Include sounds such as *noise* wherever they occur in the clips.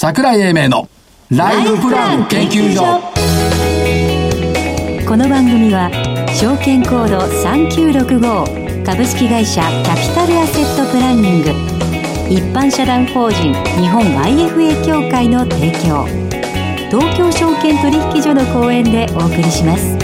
桜井英明のライフプラン研究所。この番組は証券コード3965株式会社キャピタルアセットプランニング。一般社団法人日本 IFA 協会の提供。東京証券取引所の講演でお送りします。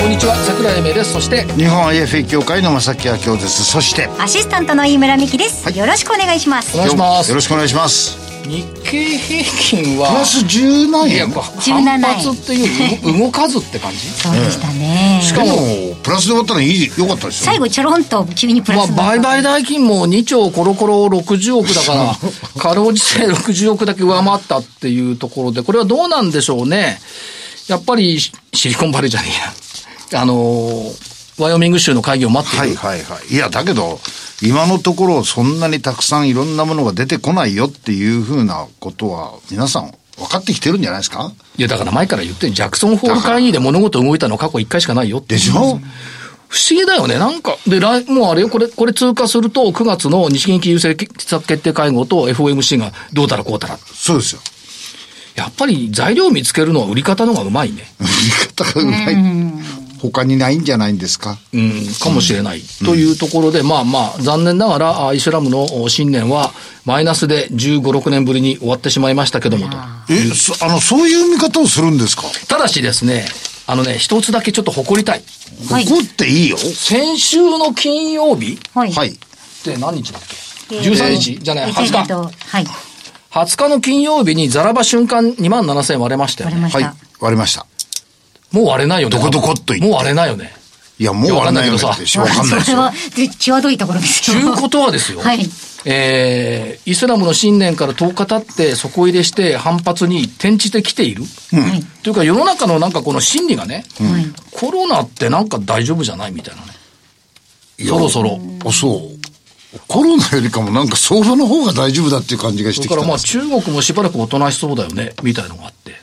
こんにちは桜井英明です。そして日本 IFA 協会の正木明夫です。そしてアシスタントの飯村美希です、よろしくお願いします。お願いします。よろしくお願いします日経平均はプラス10万円？いや17反発っていう動動かずって感じ。そうでしたね、しかもプラスで終わったらいい良かったですよ最後ちょろんと急にプラまあスになった。売買代金も2兆コロコロ60億だから、*laughs* かろうじて60億だけ上回ったっていうところで、これはどうなんでしょうね。やっぱりシシリコンバレーじゃねえや。あのーワイオミング州の会議を待っている。はいはいはい。いやだけど今のところそんなにたくさんいろんなものが出てこないよっていうふうなことは皆さん分かってきてるんじゃないですか？いや、だから前から言ってるジャクソンホール会議で物事動いたのは過去1回しかないよってでしょ？不思議だよね。なんか、で、来、もうあれよ、これ、これ通過すると、9月の日銀金融政策決定会合と FOMC がどうたらこうたら。そうですよやっぱり材料を見つけるのは売り方の方がうまいね。言い方がうまい他にないんじゃないんですか？うん、かもしれない。というところで、まあまあ、残念ながら、あイスラムのお新年は、マイナスで15、6年ぶりに終わってしまいましたけどもと。えそあのそういう見方をするんですか？ただしですね、あのね、一つだけちょっと誇りたい。はい。怒っていいよ。先週の金曜日はい。はい。って何日だっけ？えー ?13 日。じゃない、え20日。はい。20日の金曜日にザラバ瞬間2万7000円割れましたよね。割れました、はい。割れましたもう割れないよね。どこどこっと言ってもう割れないよね。いやもう割れないよねいやわかんないけどさってわかんないですよそれはで際どいところですよちゅうことはですよ。はいえー、イスラムの新年から10日経って底入れして反発に転じてきている。はいというか世の中のなんかこの心理がね、はいコロナってなんか大丈夫じゃないみたいなね。そろそろ。あそうコロナよりかもなんか相場の方が大丈夫だっていう感じがしそれからまあ中国もしばらくおとなしそうだよね、みたいのがあって。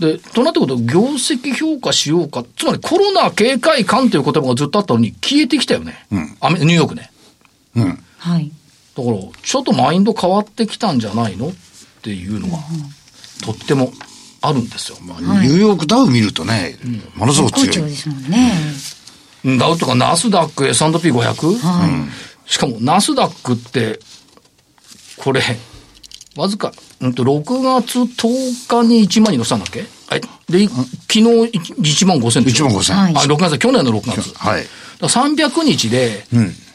で、となってこと業績評価しようか。つまりコロナ警戒感という言葉がずっとあったのに消えてきたよね。アメニューヨークね。うんはいだから、ちょっとマインド変わってきたんじゃないのっていうのが、とってもあるんですよ。まあニューヨークダウ見るとね、ものすごく強いですもんねうんダウとかナスダック、S&P500? しかもナスダックって、これ、わずか、うんと、6月10日に1万に乗せたんだっけ？はい。で、昨日1万5千1万5千はいあ、6月、去年の6月。はいだから300日で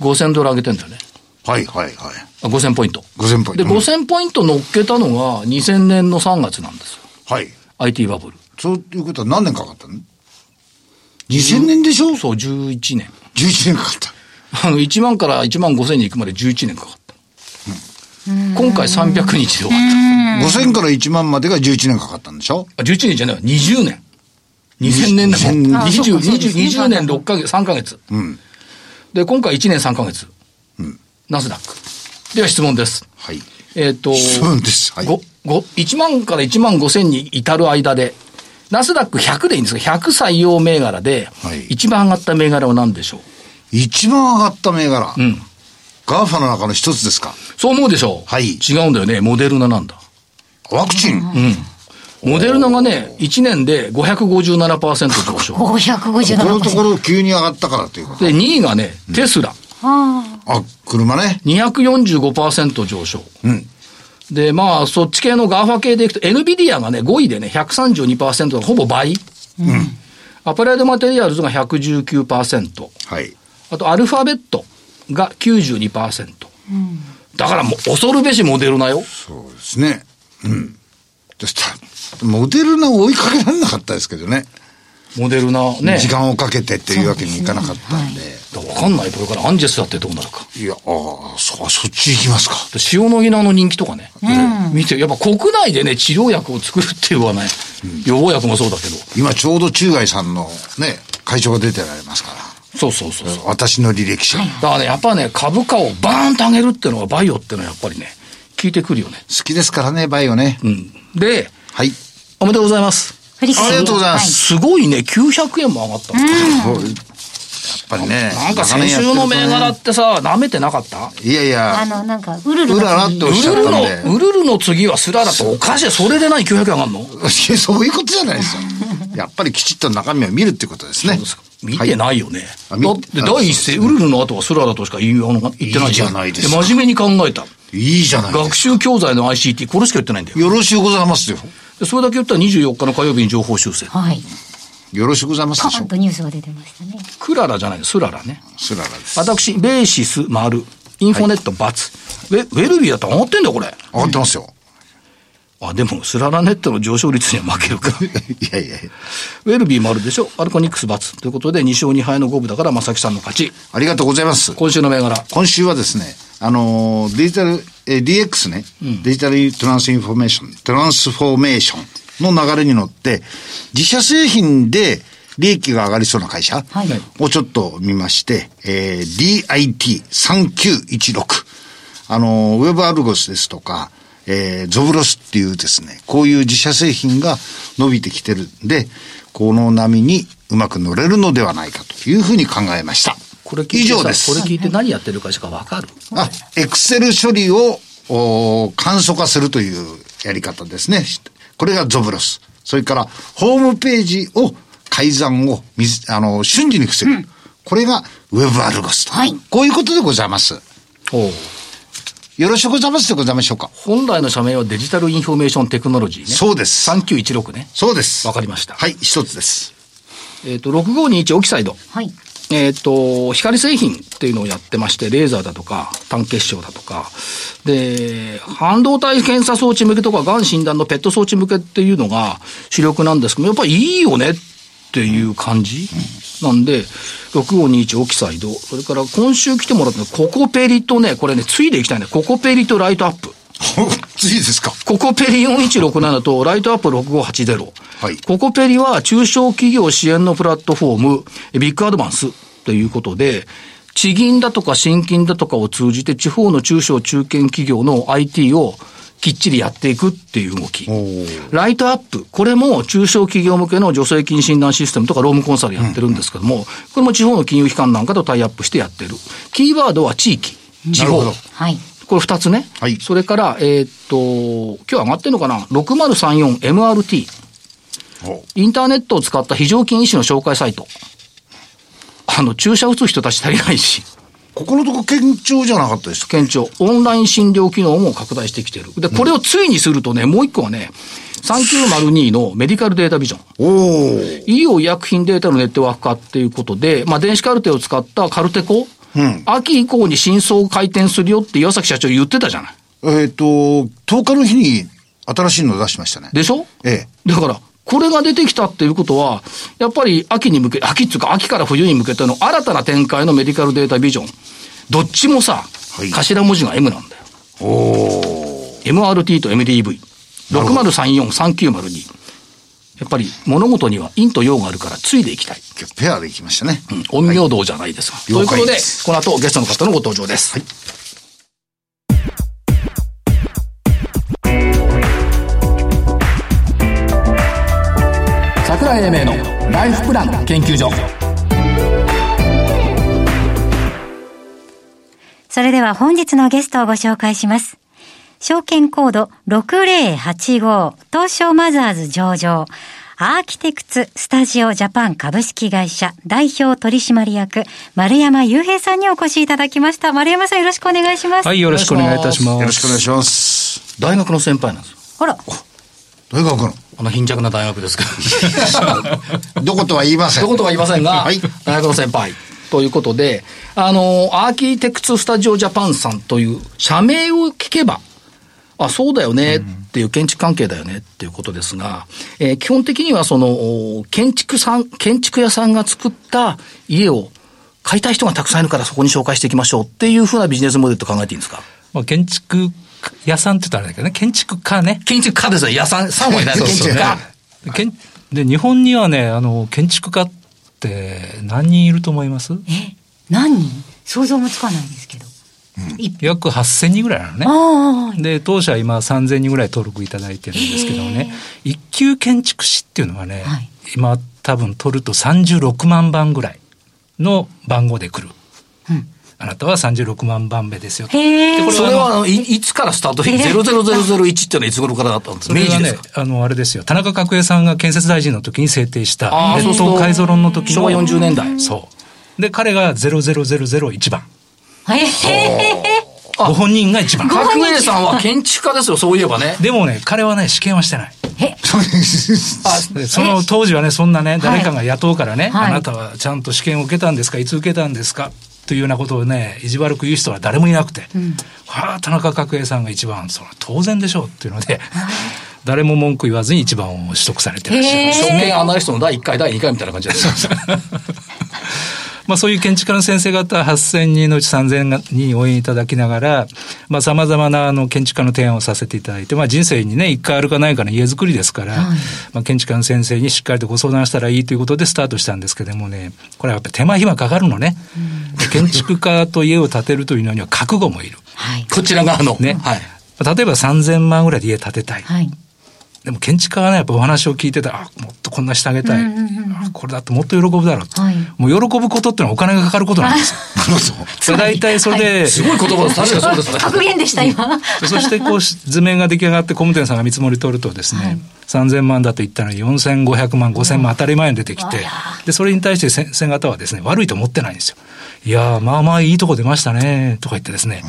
5000ドル上げてんだよね。はいはいはいあ5000ポイント。5000ポイントで、うん5000ポイント乗っけたのが2000年の3月なんですよ。はい。IT バブル。そういうことは何年かかったの ?2000 年でしょ？そう、11年。?11 年かかった。あの、1万から1万5000に行くまで11年かかった。今回300日で終わっ5000から1万までが11年かかったんでしょ？た。あ、11年じゃないわ、20年。2000年だもん。2000あそう20、かそうですね20 20年6ヶ月、3ヶ月。うん。で、今回1年3ヶ月。ナスダック。では質問です。はい。えっ、と、そうです。はい。ごご1万から1万5千に至る間で、ナスダック100でいいんですが、100採用銘柄ではい、一番上がった銘柄は何でしょ一番上がった銘柄。ううん。 GAFA の中の一つですかそう思うでしょうはい違うんだよね。モデルナなんだ。ワクチン。モデルナがね、1年で557%上昇。557%このところ急に上がったからということ。で、2位がね、テスラ。ああ、車ね。245%上昇。うん。で、まあ、そっち系の GAFA系でいくと、エヌビディアがね、5位でね、132%ほぼ倍。アプライドマテリアルズが119%。はい。あと、アルファベットが92%。だからもう、恐るべしモデルナよ。そうですね。うん。でした。モデルナを追いかけられなかったですけどね。モデルナね。時間をかけてっていうわけにいかなかったんで。わかんない。これからアンジェスだってどうなるか。いや、ああ、そ、そっち行きますか。で塩野義のあの人気とかね。見て、やっぱ国内でね、治療薬を作るっていうのはね、予防薬もそうだけど。今ちょうど中外さんのね、会長が出てられますから。そうそうそうそう。私の履歴書。好だからね、やっぱね、株価をバーンと上げるっていうのがバイオっていうのはやっぱりね、効いてくるよね。きですからね、バイオね。うん。で、はい。おめでとうございます。ありがとうございますすごいね、900円も上がったの。ぱりね。なんか先週の銘柄ってさ、舐めてなかった？いやいや。あの、なんか、ウルルうららっておっウしゃっルルの、たんで。ウルルの次はスララとおかしい。それで何900円上がんのそういうことじゃないですよ。やっぱりきちっと中身を見るってことですね。見てないよね。だって第一声、ウルルの後はスララとしか言言ってないいいじゃないですか真面目に考えた。いいじゃないです学習教材の ICT、これしか言ってないんだよ。よろしゅうございますよ。でそれだけ言ったら24日の火曜日に情報修正。はい。よろしゅうございますパでしょーンとニュースが出てましたね。クララじゃないスララね。スララです。私、ベーシス丸、インフォネット×、ウェウェルビーだって上がってんだよ、これ。上がってますよ。あ、でも、スララネットの上昇率には負けるか。*laughs* いやいやいや。ウェルビー丸でしょ？アルコニックス×ということで、2勝2敗の五分だから、正木さんの勝ち。ありがとうございます。今週の銘柄。今週はですね、あのーデジタル、えー DX ね、デジタルトランスインフォメーション、トランスフォーメーションの流れに乗って、自社製品で利益が上がりそうな会社はいをちょっと見まして、えー DIT3916。あのーウェブアルゴスですとか、えーゾブロスっていうですね、こういう自社製品が伸びてきてるんで、この波にうまく乗れるのではないかというふうに考えました。これ聞いてさ以上です。これ聞いて何やってる会社かわかる？あ、エクセル処理をお簡素化するというやり方ですね。これがゾブロス。それから、ホームページを、改ざんをあの、瞬時に防ぐ。これが、ウェブアルゴスと。はいこういうことでございます。おうよろしくございますでございましょうか？本来の社名はデジタルインフォメーションテクノロジーね。そうです。3916ね。そうです。わかりましたはい、一つです。えっ、と、6521オキサイド。はい。えっ、と、光製品っていうのをやってまして、レーザーだとか、単結晶だとか、で、半導体検査装置向けとか、がん診断のペット装置向けっていうのが主力なんですけど、やっぱりいいよねっていう感じ、なんで、6521オキサイド、それから今週来てもらったのココペリとね、これね、ついでいきたいね。ココペリとライトアップ。*laughs* 次ですか。ココペリ4167とライトアップ6580。はいココペリは中小企業支援のプラットフォーム、ビッグアドバンスということで、地銀だとか新金だとかを通じて地方の中小中堅企業の IT をきっちりやっていくっていう動き。ライトアップ、これも中小企業向けの助成金診断システムとかロームコンサルやってるんですけども、これも地方の金融機関なんかとタイアップしてやってる。キーワードは地域、地方。はい。これ二つね。はいそれから、えーっと、今日上がってるのかな ?6034MRT。おインターネットを使った非常勤医師の紹介サイト。あの、注射打つ人たち足りないし、ここのとこ堅調じゃなかったですか。県庁、オンライン診療機能も拡大してきてる。で、これをついにするとね、もう一個はね、3902のメディカルデータビジョン。おー。医療医薬品データのネットワーク化っていうことで、まあ、電子カルテを使ったカルテコ、うん秋以降に真相回転するよって岩崎社長言ってたじゃない。えっ、と、10日の日に新しいの出しましたね。でしょ？ええ。だから、これが出てきたっていうことは、やっぱり秋に向け、秋っていうか秋から冬に向けての新たな展開のメディカルデータビジョン。どっちもさ、はい頭文字が M なんだよ。おー。MRT と MDV。6034、3902。やっぱり物事には陰と陽があるからついでいきたい。今日ペアでいきましたね。陰陽道じゃないですか。という了ことでこの後ゲストの方のご登場です。はい。桜井英明のライフプラン研究所。それでは本日のゲストをご紹介します。証券コード6085東証マザーズ上場アーキテクツスタジオジャパン株式会社代表取締役丸山雄平さんにお越しいただきました。丸山さんよろしくお願いします。はい、よろしくお願いいたします。よろしくお願いします。大学の先輩なんですよ。あら、大学の。あの貧弱な大学ですけど。*laughs* どことは言いません。どことは言いませんが、はい大学の先輩。ということで、あの、アーキテクツスタジオジャパンさんという社名を聞けば、あ、そうだよねっていう建築関係だよねっていうことですが、えー基本的にはその、お建築さん、建築屋さんが作った家を買いたい人がたくさんいるからそこに紹介していきましょうっていうふうなビジネスモデルと考えていいんですか？まあ、建築屋さんって言ったらあれだけどね、建築家ね。建築家ですよ。屋さん、3はいないです建築家。建で、日本にはね、あの、建築家って何人いると思います？え、何人？想像もつかないんですけど。い約8000人ぐらいなのね。で、当社今3000人ぐらい登録いただいてるんですけどもね、一級建築士っていうのはね、はい今多分取ると36万番ぐらい。の番号で来る。あなたは36万番目ですよでこそれはあのいいつからスタートで0001っていうのはいつ頃からだったんですか？それがね明治ですか、あの、あれですよ。田中角栄さんが建設大臣の時に制定した、列島改造論の時の。昭和40年代そう。で、彼が00001番。へえ。ご本人が1番。角栄さんは建築家ですよ、そういえばね。でもね、彼はね、試験はしてない。そうです。*laughs* でその当時はね、そんなね、誰かが雇うからね、はいあなたはちゃんと試験を受けたんですか、いつ受けたんですかというようなことをね、意地悪く言う人は誰もいなくて、はあ、田中角栄さんが一番、その当然でしょうっていうので、誰も文句言わずに一番を取得されてらっしゃる。証券アナリストの第1回、第2回みたいな感じです。*laughs* *laughs* まあそういう建築家の先生方8000人のうち3000人に応援いただきながら、まあ様々なあの建築家の提案をさせていただいて、まあ人生にね、一回あるかないかの家づくりですから、まあ建築家の先生にしっかりとご相談したらいいということでスタートしたんですけどもね、これはやっぱり手間暇かかるのね。建築家と家を建てるというのには覚悟もいる。はい。こちら側の。ね。はい。例えば3000万ぐらいで家建てたい。はい。でも建築家がね、やっぱお話を聞いてたら、あもっとこんなしてあげたい。あこれだってもっと喜ぶだろうと。はいもう喜ぶことってのはお金がかかることなんですよ。*laughs* それ大体それで、すごい言葉です。確かにそうですね。格言でした、今。そしてこうし図面が出来上がって工務店さんが見積もり取るとですね、3000万だと言ったのに4500万、5000万当たり前に出てきて、で、それに対して先生方はですね、悪いと思ってないんですよ。いやー、まあまあいいとこ出ましたね、とか言ってですね、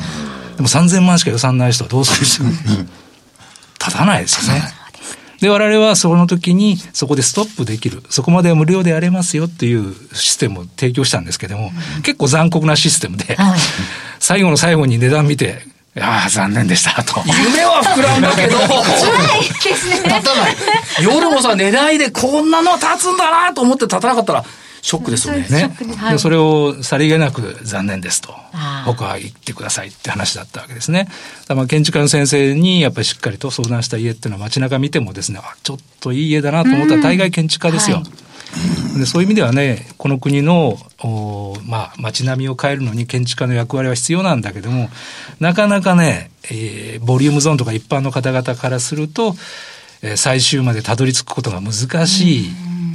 でも3000万しか予算ない人はどうするんですよ。立たないですよね。で、我々はその時にそこでストップできる。そこまでは無料でやれますよっていうシステムを提供したんですけども、結構残酷なシステムで、はい最後の最後に値段見て、ああ、残念でした、と。夢は膨らんだけど、ですね。立たない。夜もさ、値段でこんなの立つんだなと思って立たなかったら、ショックですよね。ね。はい。でそれをさりげなく残念ですと。僕は言ってくださいって話だったわけですね。まあ建築家の先生にやっぱりしっかりと相談した家っていうのは街中見てもですねあちょっといい家だなと思ったら大概建築家ですよ。はい。でそういう意味ではねこの国のおまあ、街並みを変えるのに建築家の役割は必要なんだけどもなかなかね、えーボリュームゾーンとか一般の方々からすると、えー最終までたどり着くことが難しい、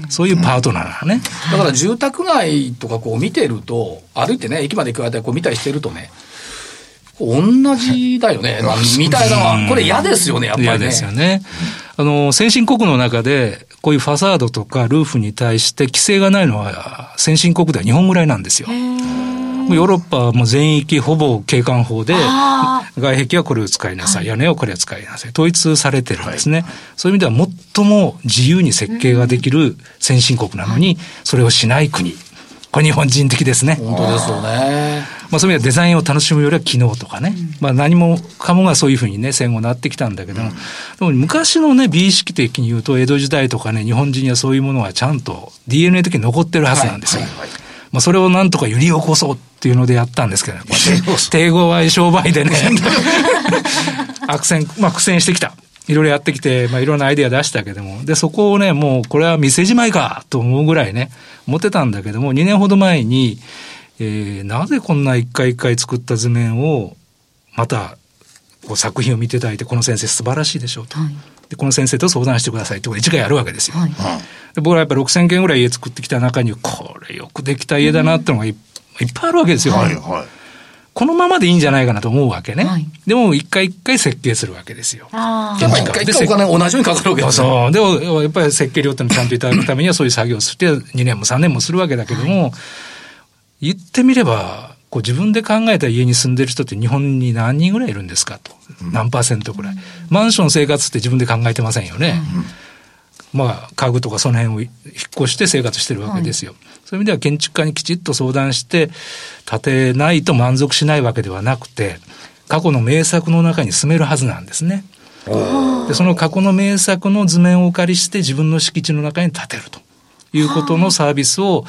そういうパートナーね。だから住宅街とかこう見てると、歩いてね、駅まで行く間こう見たりしてるとね、同じだよね、みたいなのは、これ嫌ですよね、やっぱりね。嫌ですよね。あの、先進国の中で、こういうファサードとかルーフに対して規制がないのは、先進国では日本ぐらいなんですよ。もうヨーロッパはもう全域ほぼ景観法で、外壁はこれを使いなさい、屋根はこれを使いなさい。統一されてるんですね。そういう意味では最も自由に設計ができる先進国なのに、それをしない国。これ日本人的ですね。本当ですよね。まあ、そういう意味ではデザインを楽しむよりは機能とかね、まあ、何もかもがそういうふうにね戦後なってきたんだけども、でも昔のね美意識的に言うと江戸時代とかね日本人にはそういうものはちゃんと DNA 的に残ってるはずなんですよ。まあ、それをなんとか揺り起こそうっていうのでやったんですけど、*laughs* こう。やって帝語は商売でね。*laughs* 悪戦、まあ、苦戦してきた。いろいろやってきて、まあ、いろんなアイデア出したけども、で、そこをね、もう、これは店じまいかと思うぐらいね、思ってたんだけども、2年ほど前に、えーなぜこんな一回一回作った図面を、また、こう作品を見ていただいて、この先生素晴らしいでしょうと。はいで、この先生と相談してくださいってことで一回やるわけですよ。はいで僕らやっぱり6000件ぐらい家作ってきた中に、これよくできた家だなってのがい,、いっぱいあるわけですよ。はいはい。このままでいいんじゃないかなと思うわけね。はいでも、一回一回設計するわけですよ。あやっぱ一回一回お金同じようにかかるわけですよ。そう。でも、やっぱり設計料っていうのをちゃんといただくためにはそういう作業をして2年も3年もするわけだけども、言ってみれば、こう自分で考えた家に住んでる人って日本に何人ぐらいいるんですかと。何パーセントぐらい。マンション生活って自分で考えてませんよね。まあ、家具とかその辺を引っ越して生活してるわけですよ。そういう意味では建築家にきちっと相談して、建てないと満足しないわけではなくて、過去の名作の中に住めるはずなんですね。で、その過去の名作の図面をお借りして自分の敷地の中に建てるということのサービスを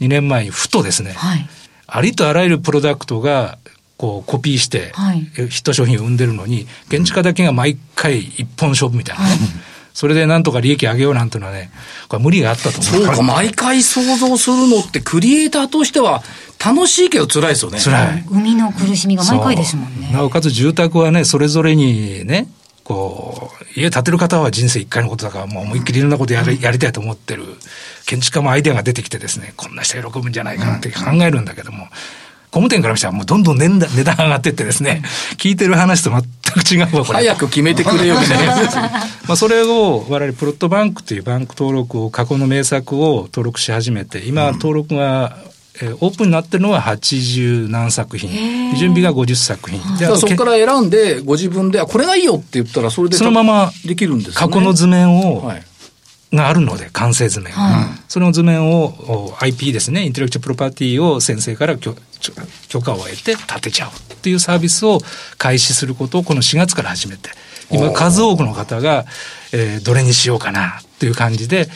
2年前にふとですね、はいありとあらゆるプロダクトがこうコピーしてはいヒット商品を生んでるのに、建築家だけが毎回一本勝負みたいなね。それでなんとか利益上げようなんていうのはね、これ無理があったと思う。そうか、毎回想像するのって、クリエイターとしては楽しいけど辛いですよね。辛い。海の苦しみが毎回ですもんねなおかつ住宅はね、それぞれにね、こう、家建てる方は人生一回のことだから、もう思いっきりいろんなことやり,、やりたいと思ってる。建築家もアイデアが出てきてですね、こんな人喜ぶんじゃないかなって考えるんだけども、工務店からしたらもうどんどん値段値段上がってってですね、聞いてる話と全く違うわ、これ。早く決めてくれよみたいな。*laughs* まあそれを我々プロットバンクというバンク登録を過去の名作を登録し始めて、今登録が、えーオープンになってるのは80何作品。準備が50作品。であとそこから選んで、ご自分で、あ、これがいいよって言ったら、それでそのままできるんですね。過去の図面を、はい。があるので、完成図面が。その図面をお IP ですね、インテレクチャプロパティを先生から許可を得て建てちゃうっていうサービスを開始することをこの4月から始めて、今数多くの方が、えーどれにしようかなっていう感じで、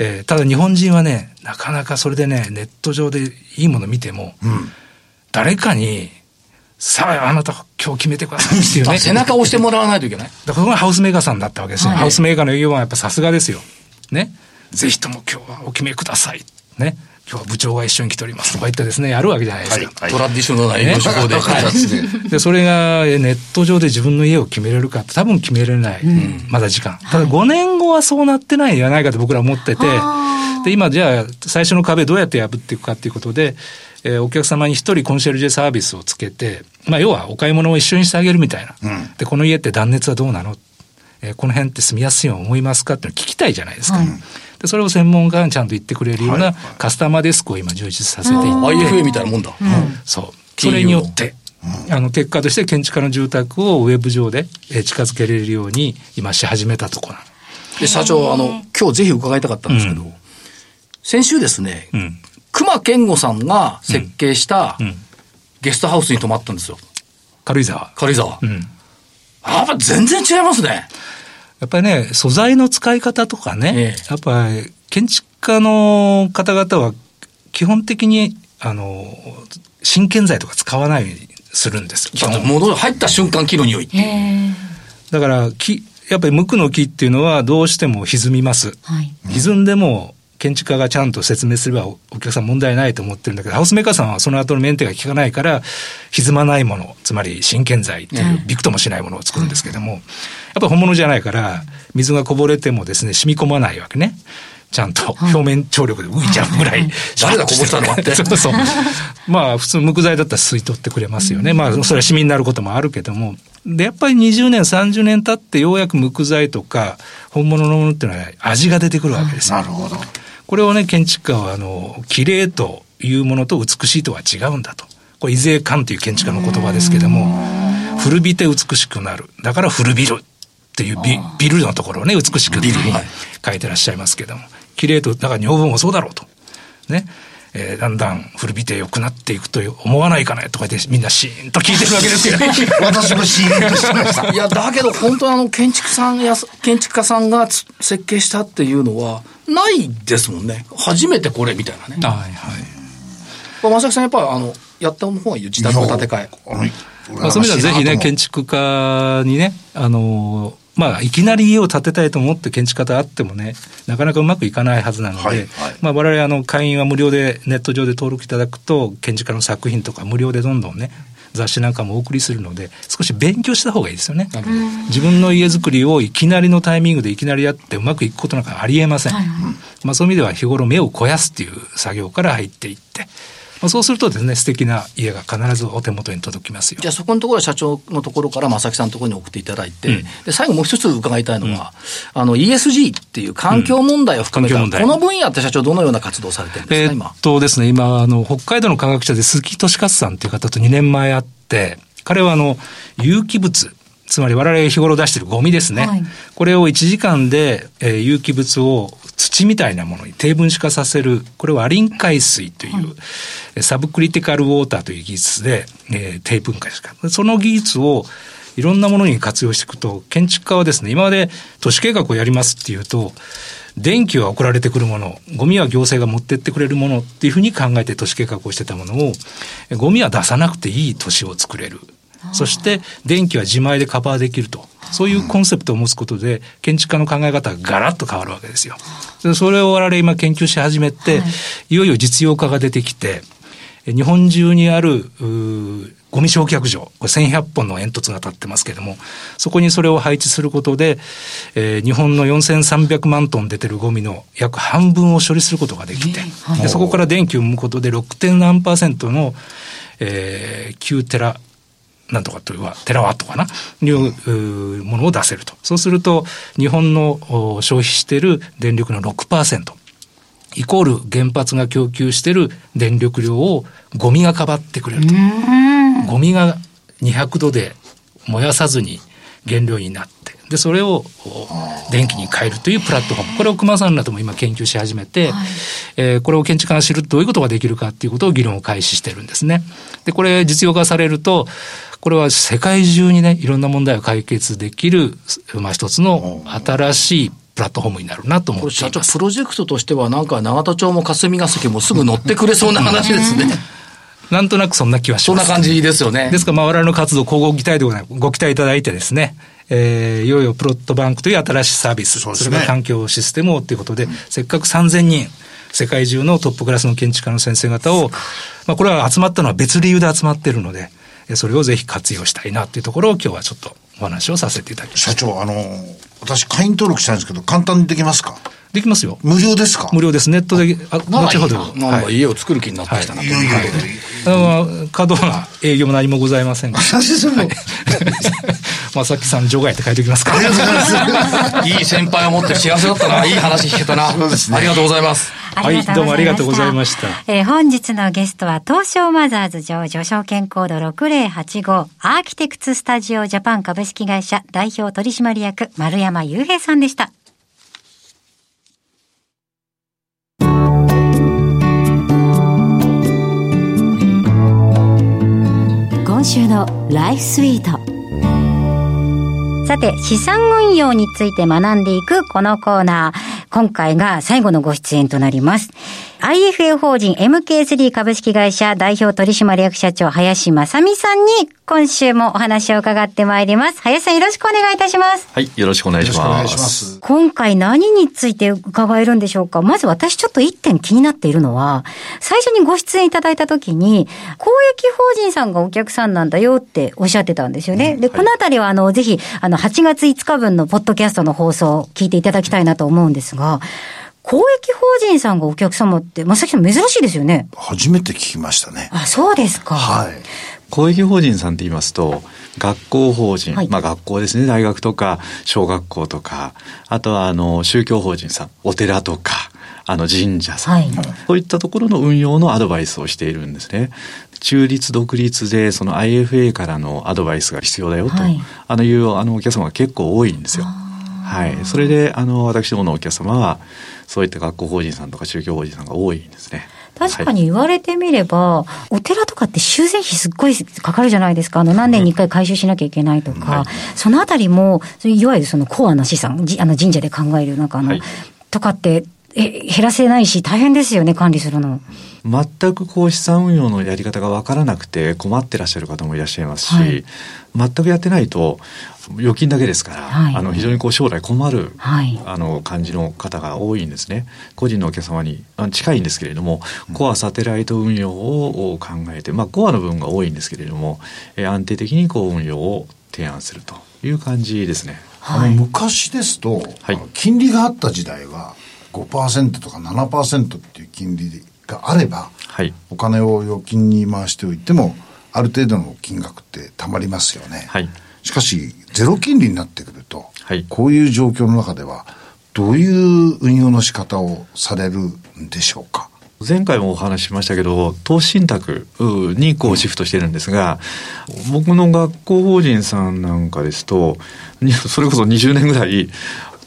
えーただ日本人はね、なかなかそれでね、ネット上でいいもの見ても、誰かに、さあ、あなた今日決めてくださいっていうね。*laughs* 背中を押してもらわないといけない。*laughs* だからこれがハウスメーカーさんだったわけですよ。ハウスメーカーの営業はやっぱさすがですよ。ね。ぜひとも今日はお決めください。ね。今日は部長が一緒に来ておりますとか言ってですね、やるわけじゃないですか。トラディショナルな営業手法で。はい *laughs* で、それがえネット上で自分の家を決めれるかって多分決めれない。まだ時間。ただ5年後はそうなってないんじゃないかと僕らは思ってて、で、今じゃあ最初の壁どうやって破っていくかっていうことで、えーお客様に一人コンシェルジェサービスをつけて、まあ要はお買い物を一緒にしてあげるみたいな。で、この家って断熱はどうなの？えーこの辺って住みやすいと思いますか？っていうのを聞きたいじゃないですか。で、それを専門家がちゃんと言ってくれるようなカスタマーデスクを今充実させていって、IFA みたいなもんだ。そう。それによって、あの、結果として建築家の住宅をウェブ上でえー近づけれるように今し始めたところなの。で、社長、あの、今日ぜひ伺いたかったんですけど、先週ですね、うん。熊健吾さんが設計したんゲストハウスに泊まったんですよ。軽井沢。軽井沢。うん。やっぱ全然違いますね。やっぱりね、素材の使い方とかね、ええやっぱり建築家の方々は基本的に、あの、真剣材とか使わないようにするんです。基本戻る入った瞬間、木の匂い。だから、木、やっぱり無垢の木っていうのはどうしても歪みます。はい。歪んでも建築家がちゃんと説明すればおお客さん問題ないと思ってるんだけど、ハウスメーカーさんはその後のメンテが効かないから、歪まないもの、つまり真剣材っていう、びくともしないものを作るんですけども、やっぱり本物じゃないから、水がこぼれてもですね、染み込まないわけね。ちゃんと表面張力で浮いちゃうぐらい。誰だこぼしたのってそうそう。まあ、普通無垢材だったら吸い取ってくれますよね。まあ、それはシミになることもあるけども。で、やっぱり20年、30年経ってようやく無垢材とか、本物のものっていうのは味が出てくるわけですよ。なるほど。これをね、建築家は、あの、綺麗というものと美しいとは違うんだと。これ、伊勢観という建築家の言葉ですけども、古びて美しくなる。だから古びるっていうビビルのところをね、美しくっていうふうに書いてらっしゃいますけども、綺麗と、だから女房もそうだろうと。ね。えーだんだん古びて良くなっていくと思わないかねとか言ってみんなシーンと聞いてるわけですよ。*laughs* 私もシーンとしてました。いや、だけど本当にあの、建築さんや、建築家さんがつ設計したっていうのは、ないですもんね。初めてこれみたいなね。はいはい。まあ、正木さんやっぱりあの、やった方がいいよ。自宅の建て替え。はい。まあ、そういう意味ではぜひね、建築。築家にね、あのーまあ、いきなり家を建てたいと思って建築家と会ってもね、なかなかうまくいかないはずなので、はいはいまあ、我々、あの、会員は無料で、ネット上で登録いただくと、建築家の作品とか無料でどんどんね、雑誌なんかもお送りするので、少し勉強した方がいいですよね。自分の家づくりをいきなりのタイミングでいきなりやってうまくいくことなんかありえません。まあ、そういう意味では日頃目を肥やすっていう作業から入っていって、まあ、そうするとですね、素敵な家が必ずお手元に届きますよじ。ゃあそこのところは社長のところから正木さんのところに送っていただいて、うんで最後もう一つ伺いたいのは、あの ESG っていう環境問題を含めた、うんこの分野って社長どのような活動をされてるんですか、えー今っ。とですね、今、あの、北海道の科学者で鈴木俊勝さんという方と2年前会って、彼はあの、有機物、つまり我々が日頃出しているゴミですね。はいこれを1時間で、えー有機物を土みたいなものに低分子化させる、これはアリン海水という、えーサブクリティカルウォーターという技術で、えー低分化ですか。その技術をいろんなものに活用していくと、建築家はですね、今まで都市計画をやりますっていうと、電気は送られてくるもの、ゴミは行政が持ってってくれるものっていうふうに考えて都市計画をしてたものを、えゴミは出さなくていい都市を作れる。そして電気は自前でカバーできると。そういうコンセプトを持つことで、建築家の考え方がガラッと変わるわけですよ。でそれを我々今研究し始めて、い、よいよ実用化が出てきて、え日本中にあるゴミ焼却場、これ1100本の煙突が立ってますけれども、そこにそれを配置することで、えー、日本の4300万トン出てるゴミの約半分を処理することができて、でそこから電気を生むことで 6. 点何パーセントの、えー、9テラなんとかというは、テラワットかな？いうものを出せると。そうすると、日本の消費している電力の6%。イコール原発が供給している電力量をゴミがかばってくれると。ゴミが200度で燃やさずに原料になって、で、それを電気に変えるというプラットフォーム。これを熊さんらとも今研究し始めて、はい、えー、これを建築家が知るとどういうことができるかっていうことを議論を開始してるんですね。で、これ実用化されると、これは世界中にね、いろんな問題を解決できる、まあ一つの新しいプラットフォームになるなと思っています。社長、プロジェクトとしてはなんか永田町も霞が関もすぐ乗ってくれそうな話ですね。*laughs* なんとなくそんな気はします。そんな感じですよね。ですから、まあ、我々の活動、交互期待でございご期待いただいてですね、えー、いよいよプロットバンクという新しいサービス、そ,、れから環境システムをということで、うん、せっかく3000人、世界中のトップクラスの建築家の先生方を、まあ、これは集まったのは別理由で集まっているので、それをぜひ活用したいなっていうところを今日はちょっとお話をさせていただきます。社長、あの、私会員登録したいんですけど、簡単にできますか？できますよ。無料ですか？無料です。ネットで、あ後ほど。なんか家を作る気になってきたなと。いやいやいやあの、過度な営業も何もございませんが。さしも。*laughs* まさきさん除外って書いておきますか。ありがとうございます。*laughs* いい先輩を持って幸せだったな。いい話聞けたな。そうですね。ありがとうございます。はい、どうもありがとうございました。えー、本日のゲストは、東証マザーズ上場証券コード6085アーキテクツスタジオジャパン株式会社代表取締役丸山雄平さんでした。今週のライフスイートさて資産運用について学んでいくこのコーナー今回が最後のご出演となります。IFA 法人 MK3 株式会社代表取締役社長林正美さんに今週もお話を伺ってまいります。林さんよろしくお願いいたします。はい、よろしくお願いします。ます今回何について伺えるんでしょうか？まず私ちょっと一点気になっているのは、最初にご出演いただいた時に、公益法人さんがお客さんなんだよっておっしゃってたんですよね。うん、で、このあたりはあの、ぜひ、あの、8月5日分のポッドキャストの放送を聞いていただきたいなと思うんですが、公益法人さんがお客様って、まさきさん珍しいですよね。初めて聞きましたね。あ、そうですか。はい。公益法人さんって言いますと、学校法人、はい、まあ学校ですね、大学とか小学校とか、あとはあの宗教法人さん、お寺とか、あの神社さん、はい、そういったところの運用のアドバイスをしているんですね。中立独立でその IFA からのアドバイスが必要だよと、はい、あのいうあのお客様が結構多いんですよ。はい、それであの私どものお客様はそういった学校法人さんとか宗教法人さんが多いんですね。確かに言われてみれば、はい、お寺とかって修繕費すっごいかかるじゃないですか。あの、何年に一回回収しなきゃいけないとか、はい、そのあたりも、いわゆるそのコアな資産、あの神社で考える、なんかあの、はい、とかって、え、減らせないし大変ですよね、管理するの。全くこう資産運用のやり方が分からなくて困ってらっしゃる方もいらっしゃいますし、はい、全くやってないと預金だけですから、はい、あの非常にこう将来困る、はい、あの感じの方が多いんですね。個人のお客様に近いんですけれどもコアサテライト運用を考えて、まあ、コアの部分が多いんですけれども、え安定的にこう運用を提案するという感じですね。あの昔ですと、金利があった時代は5%とか7%っていう金利があれば、はい、お金を預金に回しておいてもある程度の金額ってたまりますよね。はいしかし、ゼロ金利になってくると、はい、こういう状況の中では、どういう運用の仕方をされるんでしょうか？前回もお話ししましたけど、投資信託にこうシフトしてるんですが、僕の学校法人さんなんかですと、それこそ20年ぐらい、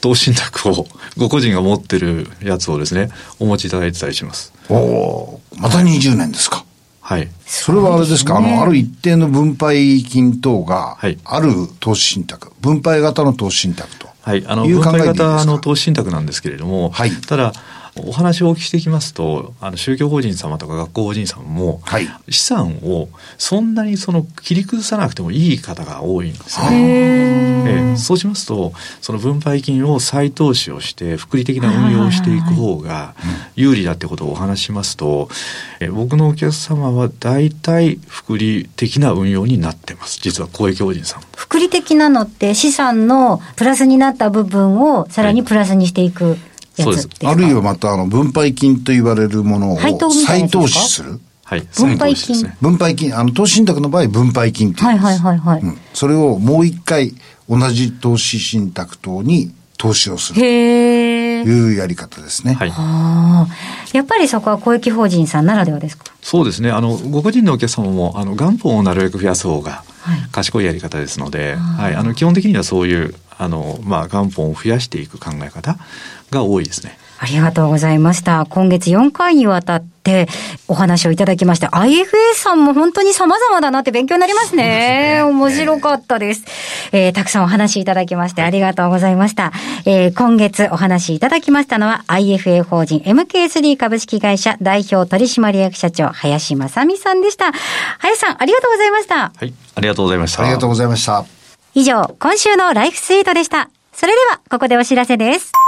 投資信託をご個人が持ってるやつをですね、お持ちいただいてたりします。おおまた20年ですか。はい。それはあれですか、ね、あの、ある一定の分配金等が、ある投資信託、分配型の投資信託と。はい。あの、分配型の投資信託なんですけれども、はい、ただ、お話をお聞きしていきますと、あの宗教法人様とか学校法人様も、はい、資産をそんなにその切り崩さなくてもいい方が多いんですね。えそうしますと、その分配金を再投資をして、福利的な運用をしていく方が有利だってことをお話しますと、え僕のお客様は大体福利的な運用になってます。実は公益法人さん。福利的なのって資産のプラスになった部分をさらにプラスにしていく、はいそうですあるいはまたあの分配金と言われるものを再投資する。はい、分配金、ね、分配金、あの、投資信託の場合、分配金っていうんです。はいはいはいはい。うん、それをもう一回、同じ投資信託等に投資をする。へえ。いうやり方ですね。はい。あやっぱりそこは公益法人さんならではですか？そうですね。あの、ご個人のお客様も、あの、元本をなるべく増やす方が、賢いやり方ですので、はい、あの、基本的にはそういう、あの、まあ、元本を増やしていく考え方が多いですね。ありがとうございました。今月4回にわたってお話をいただきました。IFA さんも本当に様々だなって勉強になりますね。すね面白かったです。えー、たくさんお話いただきましてありがとうございました。えー、今月お話いただきましたのは IFA 法人 MK3 株式会社代表取締役社長林正美さんでした。林さんありがとうございました。はい、ありがとうございました。ありがとうございました。以上、今週のライフスイートでした。それでは、ここでお知らせです。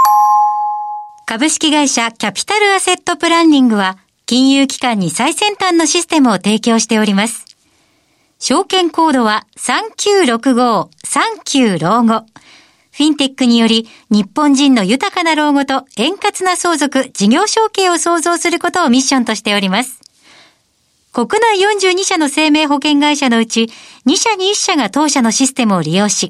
株式会社キャピタルアセットプランニングは、金融機関に最先端のシステムを提供しております。証券コードは3965、39老後。フィンテックにより、日本人の豊かな老後と円滑な相続、事業承継を創造することをミッションとしております。国内42社の生命保険会社のうち、2社に1社が当社のシステムを利用し、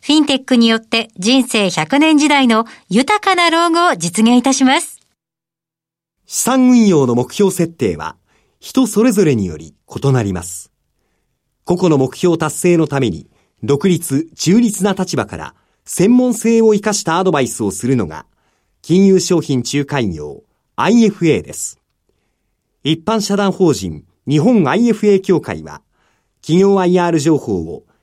フィンテックによって人生100年時代の豊かな老後を実現いたします。資産運用の目標設定は人それぞれにより異なります。個々の目標達成のために独立、中立な立場から専門性を生かしたアドバイスをするのが金融商品仲介業 IFA です。一般社団法人日本 IFA 協会は企業 IR 情報を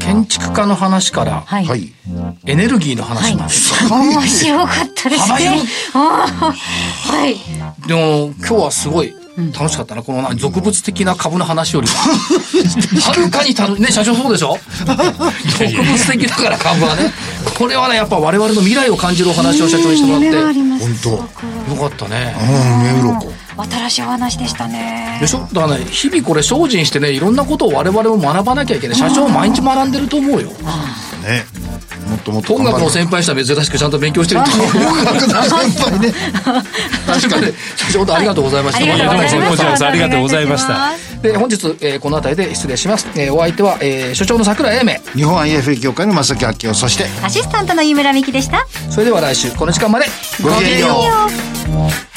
建築家の話から、はい、エネルギーの話まで、はい、面白かったですね。はい。でも今日はすごい楽しかったな、この俗物的な株の話よりは。はるかに楽ね、社長そうでしょ？俗物的だから株はね。これはね、やっぱ我々の未来を感じるお話を社長にしてもらって。本当。よかったね。うん、目鱗。新しいお話でしたね。でしょだからね日々これ精進してねいろんなことを我々も学ばなきゃいけない。社長毎日学んでると思うよ。ね。もっともっと音楽の先輩したら珍しくちゃんと勉強してると思う音楽の先輩ね。*laughs* 確かに。社長ありがとうございました、こちらこそありがとうございました。で本日、えー、この辺りで失礼します、えー、お相手は、えー、所長の桜井英明。日本 IFA 協会の正木明夫そしてアシスタントの井村美樹でした。それでは来週この時間まで。ごきげんよう